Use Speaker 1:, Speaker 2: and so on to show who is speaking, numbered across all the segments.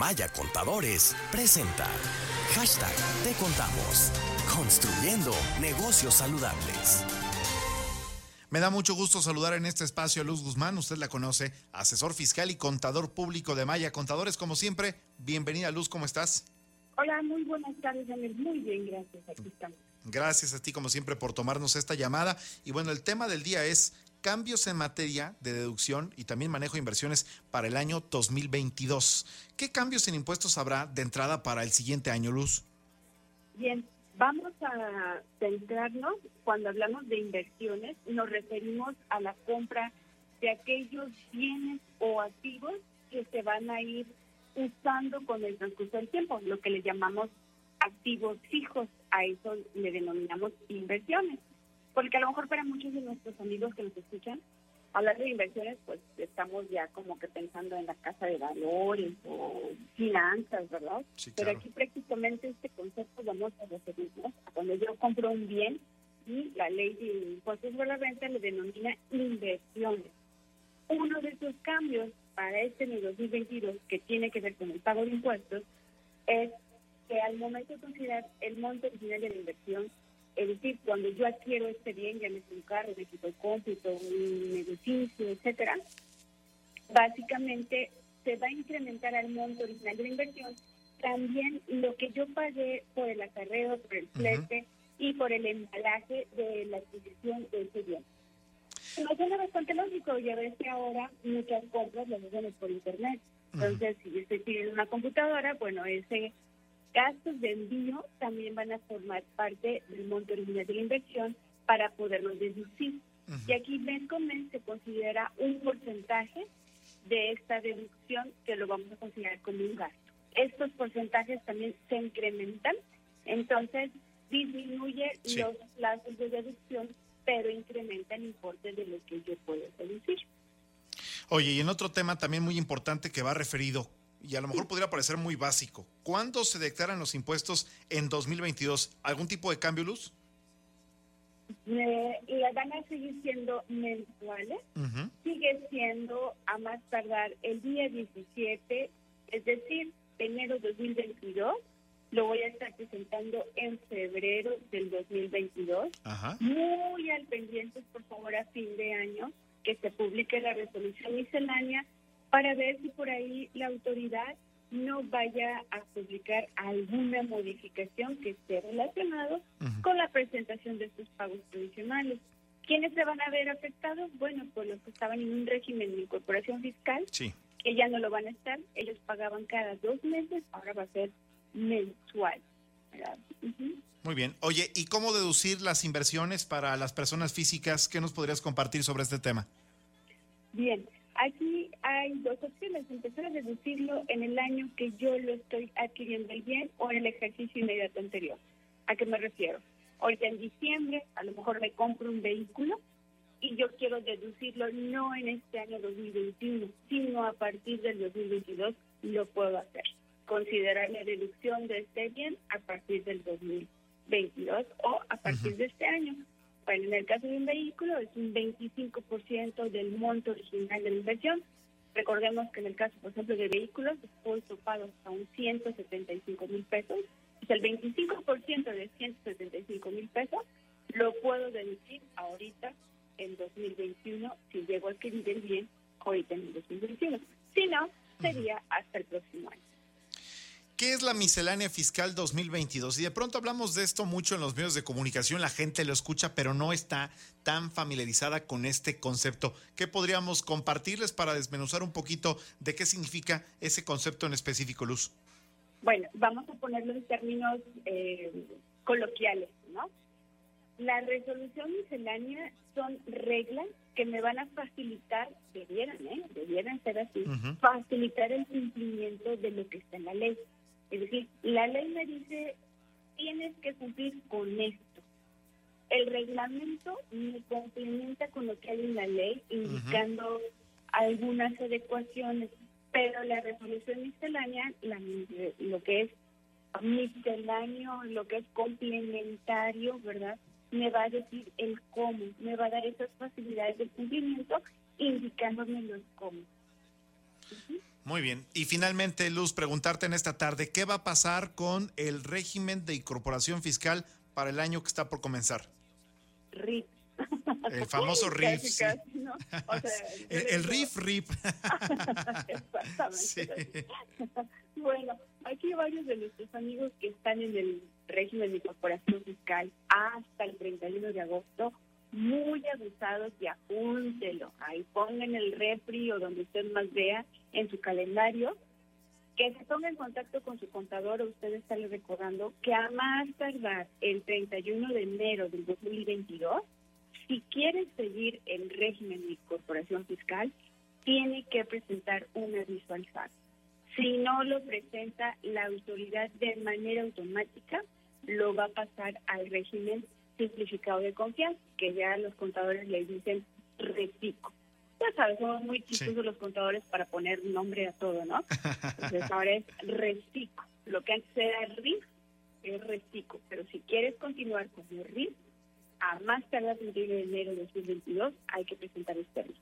Speaker 1: Maya Contadores presenta hashtag Te Contamos, construyendo negocios saludables.
Speaker 2: Me da mucho gusto saludar en este espacio a Luz Guzmán, usted la conoce, asesor fiscal y contador público de Maya Contadores, como siempre. Bienvenida Luz, ¿cómo estás?
Speaker 3: Hola, muy buenas tardes, Daniel. Muy bien, gracias. Aquí estamos.
Speaker 2: Gracias a ti, como siempre, por tomarnos esta llamada. Y bueno, el tema del día es cambios en materia de deducción y también manejo de inversiones para el año 2022. ¿Qué cambios en impuestos habrá de entrada para el siguiente año, Luz?
Speaker 3: Bien, vamos a centrarnos, cuando hablamos de inversiones, nos referimos a la compra de aquellos bienes o activos que se van a ir usando con el transcurso del tiempo, lo que le llamamos activos fijos, a eso le denominamos inversiones. Porque a lo mejor para muchos de nuestros amigos que nos escuchan, hablar de inversiones, pues estamos ya como que pensando en la casa de valores o finanzas, ¿verdad? Pero aquí prácticamente este concepto vamos a referirnos a cuando yo compro un bien y la ley de impuestos de la renta le denomina inversiones. Uno de esos cambios para este año 2022 que tiene que ver con el pago de impuestos es que al momento de considerar el monto original de la inversión, es decir, cuando yo adquiero este bien, ya me un carro, un equipo de cómputo, un edificio, etcétera, básicamente se va a incrementar al monto original de la inversión también lo que yo pagué por el acarreo, por el flete y por el embalaje de la adquisición de ese bien. Me suena bastante lógico, ya ves que ahora muchas compras las hacen por internet. Entonces, si yo estoy pidiendo una computadora, bueno, ese gastos de envío también van a formar parte del monto original de la inversión para poderlos deducir. Y aquí mes con mes se considera un porcentaje de esta deducción que lo vamos a considerar como un gasto. Estos porcentajes también se incrementan, entonces disminuye los plazos de deducción, pero incrementa el importe de lo que yo puedo deducir.
Speaker 2: Oye, y en otro tema también muy importante que va referido, y a lo mejor podría parecer muy básico, ¿cuándo se declaran los impuestos en 2022? ¿Algún tipo de cambio, Luz?
Speaker 3: Eh, van a seguir siendo mensuales. Sigue siendo a más tardar el día 17, es decir, enero 2022. Lo voy a estar presentando en febrero del 2022. Muy al pendiente, por favor, a fin de año, que se publique la resolución miscelánea para ver si por ahí la autoridad no vaya a publicar alguna modificación que esté relacionado con la presentación de estos pagos tradicionales. ¿Quiénes se van a ver afectados? Bueno, pues los que estaban en un régimen de incorporación fiscal, que ya no lo van a estar, ellos pagaban cada dos meses, ahora va a ser mensual.
Speaker 2: Muy bien. Oye, ¿y cómo deducir las inversiones para las personas físicas? ¿Qué nos podrías compartir sobre este tema?
Speaker 3: Bien, Aquí hay dos opciones, empezar a deducirlo en el año que yo lo estoy adquiriendo el bien o en el ejercicio inmediato anterior. ¿A qué me refiero? Ahorita en diciembre a lo mejor me compro un vehículo y yo quiero deducirlo no en este año 2021, sino a partir del 2022 lo puedo hacer. Considerar la deducción de este bien a partir del 2022 o a partir de este año. Bueno, en el caso de un vehículo es un 25% del monto original de la inversión. Recordemos que en el caso, por ejemplo, de vehículos, después pago hasta un 175 mil pesos. Es el 25% de 175 mil pesos lo puedo deducir ahorita en 2021 si llego a adquirir el bien ahorita en 2021. Si no, sería hasta el próximo año.
Speaker 2: ¿Qué es la miscelánea fiscal 2022? Y de pronto hablamos de esto mucho en los medios de comunicación, la gente lo escucha, pero no está tan familiarizada con este concepto. ¿Qué podríamos compartirles para desmenuzar un poquito de qué significa ese concepto en específico, Luz?
Speaker 3: Bueno, vamos a ponerlo en términos eh, coloquiales, ¿no? La resolución miscelánea son reglas que me van a facilitar, debieran, ¿eh? Debieran ser así, facilitar el cumplimiento de lo que está en la ley. Es decir, la ley me dice, tienes que cumplir con esto. El reglamento me complementa con lo que hay en la ley, indicando algunas adecuaciones, pero la resolución miscelánea, lo que es misceláneo, lo que es complementario, ¿verdad? Me va a decir el cómo, me va a dar esas facilidades de cumplimiento, indicándome los cómo.
Speaker 2: Muy bien. Y finalmente, Luz, preguntarte en esta tarde, ¿qué va a pasar con el régimen de incorporación fiscal para el año que está por comenzar?
Speaker 3: RIP.
Speaker 2: El famoso RIF.
Speaker 3: Casi, casi, ¿no? O sea,
Speaker 2: el, el RIF, RIP.
Speaker 3: Exactamente. Bueno, aquí varios de nuestros amigos que están en el régimen de incorporación fiscal hasta el 31 de agosto, muy abusados y apúntelo. Ahí pongan el refri o donde usted más vea en su calendario que se ponga en contacto con su contador o usted está recordando que a más tardar el 31 de enero del 2022, si quiere seguir el régimen de incorporación fiscal, tiene que presentar un aviso al. Si no lo presenta la autoridad de manera automática, lo va a pasar al régimen simplificado de confianza, que ya los contadores le dicen reciclo ya sabes, somos muy chistosos los contadores para poner nombre a todo, ¿no? Entonces ahora es RECICO. Lo que antes era RIF es RECICO. Pero si quieres continuar con el RIF, a más tardar el 1 de enero de 2022 hay que presentar este RIF.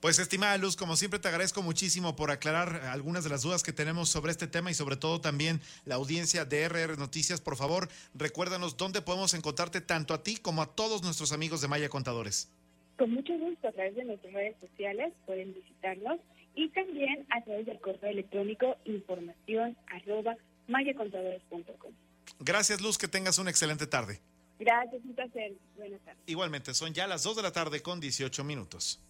Speaker 2: Pues estimada Luz, como siempre te agradezco muchísimo por aclarar algunas de las dudas que tenemos sobre este tema y sobre todo también la audiencia de RR Noticias. Por favor, recuérdanos dónde podemos encontrarte tanto a ti como a todos nuestros amigos de Maya Contadores.
Speaker 3: Con mucho gusto, a través de nuestras redes sociales pueden visitarnos y también a través del correo electrónico información arroba mayacontadores.com.
Speaker 2: Gracias, Luz, que tengas una excelente tarde.
Speaker 3: Gracias, un placer. Buenas tardes.
Speaker 2: Igualmente, son ya las 2 de la tarde con 18 minutos.